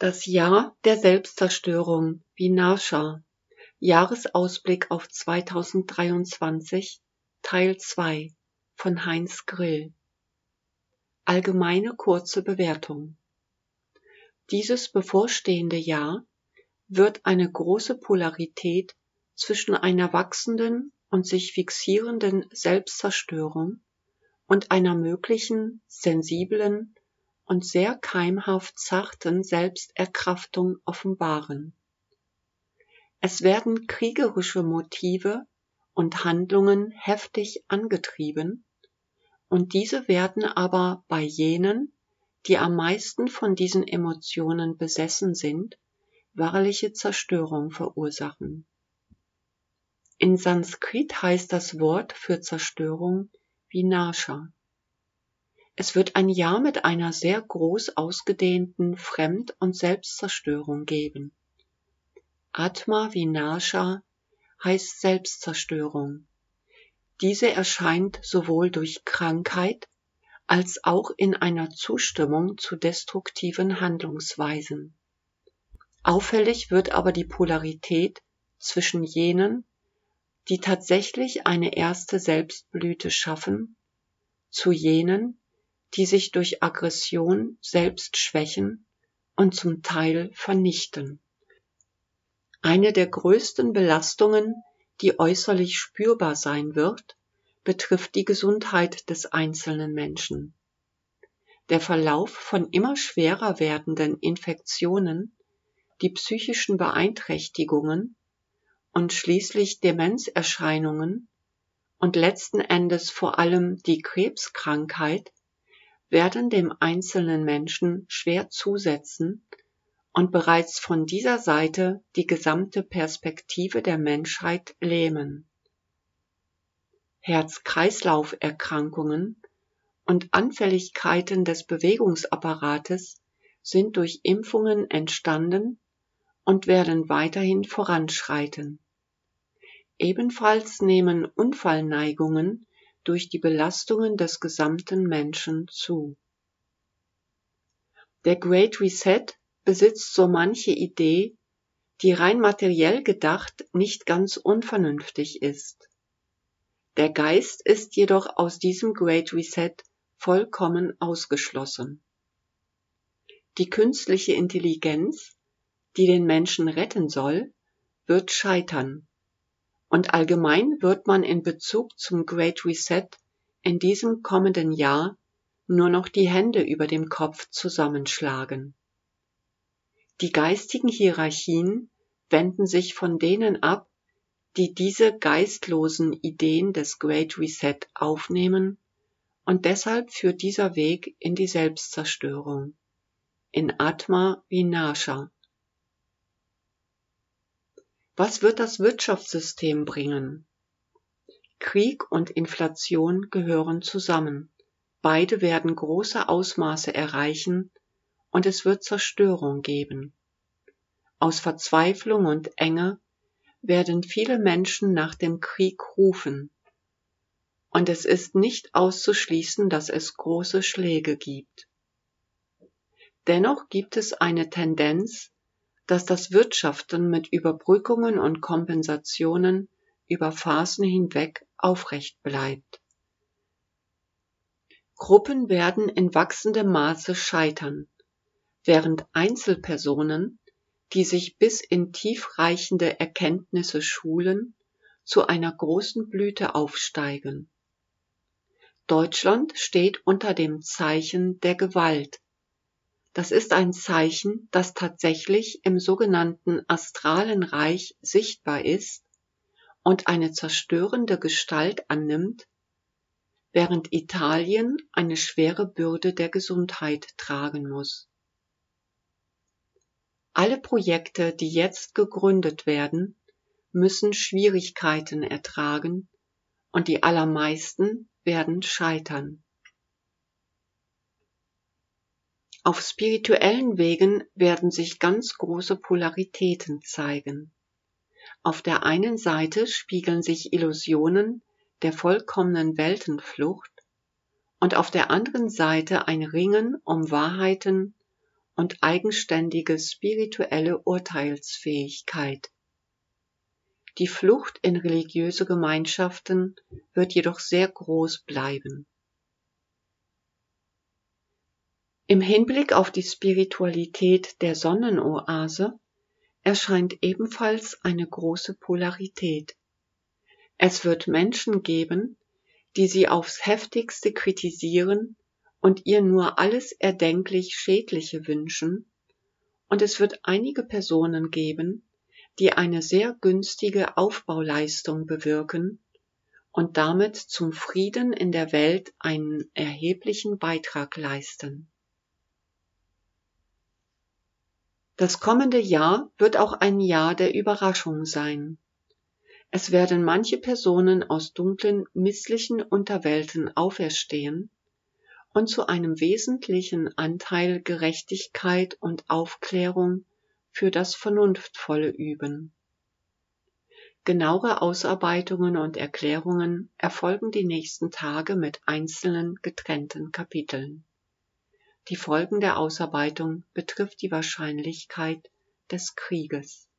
Das Jahr der Selbstzerstörung Vinasha Jahresausblick auf 2023 Teil 2 von Heinz Grill. Allgemeine kurze Bewertung. Dieses bevorstehende Jahr wird eine große Polarität zwischen einer wachsenden und sich fixierenden Selbstzerstörung und einer möglichen sensiblen und sehr keimhaft zarten Selbsterkraftung offenbaren. Es werden kriegerische Motive und Handlungen heftig angetrieben, und diese werden aber bei jenen, die am meisten von diesen Emotionen besessen sind, wahrliche Zerstörung verursachen. In Sanskrit heißt das Wort für Zerstörung Vinasha. Es wird ein Jahr mit einer sehr groß ausgedehnten Fremd- und Selbstzerstörung geben. Atma Vinasha heißt Selbstzerstörung. Diese erscheint sowohl durch Krankheit als auch in einer Zustimmung zu destruktiven Handlungsweisen. Auffällig wird aber die Polarität zwischen jenen, die tatsächlich eine erste Selbstblüte schaffen, zu jenen, die sich durch Aggression selbst schwächen und zum Teil vernichten. Eine der größten Belastungen, die äußerlich spürbar sein wird, betrifft die Gesundheit des einzelnen Menschen. Der Verlauf von immer schwerer werdenden Infektionen, die psychischen Beeinträchtigungen und schließlich Demenzerscheinungen und letzten Endes vor allem die Krebskrankheit werden dem einzelnen Menschen schwer zusetzen und bereits von dieser Seite die gesamte Perspektive der Menschheit lähmen. Herz-Kreislauf-Erkrankungen und Anfälligkeiten des Bewegungsapparates sind durch Impfungen entstanden und werden weiterhin voranschreiten. Ebenfalls nehmen Unfallneigungen durch die Belastungen des gesamten Menschen zu. Der Great Reset besitzt so manche Idee, die rein materiell gedacht nicht ganz unvernünftig ist. Der Geist ist jedoch aus diesem Great Reset vollkommen ausgeschlossen. Die künstliche Intelligenz, die den Menschen retten soll, wird scheitern und allgemein wird man in Bezug zum Great Reset in diesem kommenden Jahr nur noch die Hände über dem Kopf zusammenschlagen. Die geistigen Hierarchien wenden sich von denen ab, die diese geistlosen Ideen des Great Reset aufnehmen, und deshalb führt dieser Weg in die Selbstzerstörung, in Atma Vinasha, was wird das Wirtschaftssystem bringen? Krieg und Inflation gehören zusammen. Beide werden große Ausmaße erreichen und es wird Zerstörung geben. Aus Verzweiflung und Enge werden viele Menschen nach dem Krieg rufen. Und es ist nicht auszuschließen, dass es große Schläge gibt. Dennoch gibt es eine Tendenz, dass das Wirtschaften mit Überbrückungen und Kompensationen über Phasen hinweg aufrecht bleibt. Gruppen werden in wachsendem Maße scheitern, während Einzelpersonen, die sich bis in tiefreichende Erkenntnisse schulen, zu einer großen Blüte aufsteigen. Deutschland steht unter dem Zeichen der Gewalt, das ist ein Zeichen, das tatsächlich im sogenannten astralen Reich sichtbar ist und eine zerstörende Gestalt annimmt, während Italien eine schwere Bürde der Gesundheit tragen muss. Alle Projekte, die jetzt gegründet werden, müssen Schwierigkeiten ertragen und die allermeisten werden scheitern. Auf spirituellen Wegen werden sich ganz große Polaritäten zeigen. Auf der einen Seite spiegeln sich Illusionen der vollkommenen Weltenflucht und auf der anderen Seite ein Ringen um Wahrheiten und eigenständige spirituelle Urteilsfähigkeit. Die Flucht in religiöse Gemeinschaften wird jedoch sehr groß bleiben. Im Hinblick auf die Spiritualität der Sonnenoase erscheint ebenfalls eine große Polarität. Es wird Menschen geben, die sie aufs heftigste kritisieren und ihr nur alles erdenklich Schädliche wünschen, und es wird einige Personen geben, die eine sehr günstige Aufbauleistung bewirken und damit zum Frieden in der Welt einen erheblichen Beitrag leisten. Das kommende Jahr wird auch ein Jahr der Überraschung sein. Es werden manche Personen aus dunklen, misslichen Unterwelten auferstehen und zu einem wesentlichen Anteil Gerechtigkeit und Aufklärung für das Vernunftvolle üben. Genauere Ausarbeitungen und Erklärungen erfolgen die nächsten Tage mit einzelnen getrennten Kapiteln. Die Folgen der Ausarbeitung betrifft die Wahrscheinlichkeit des Krieges.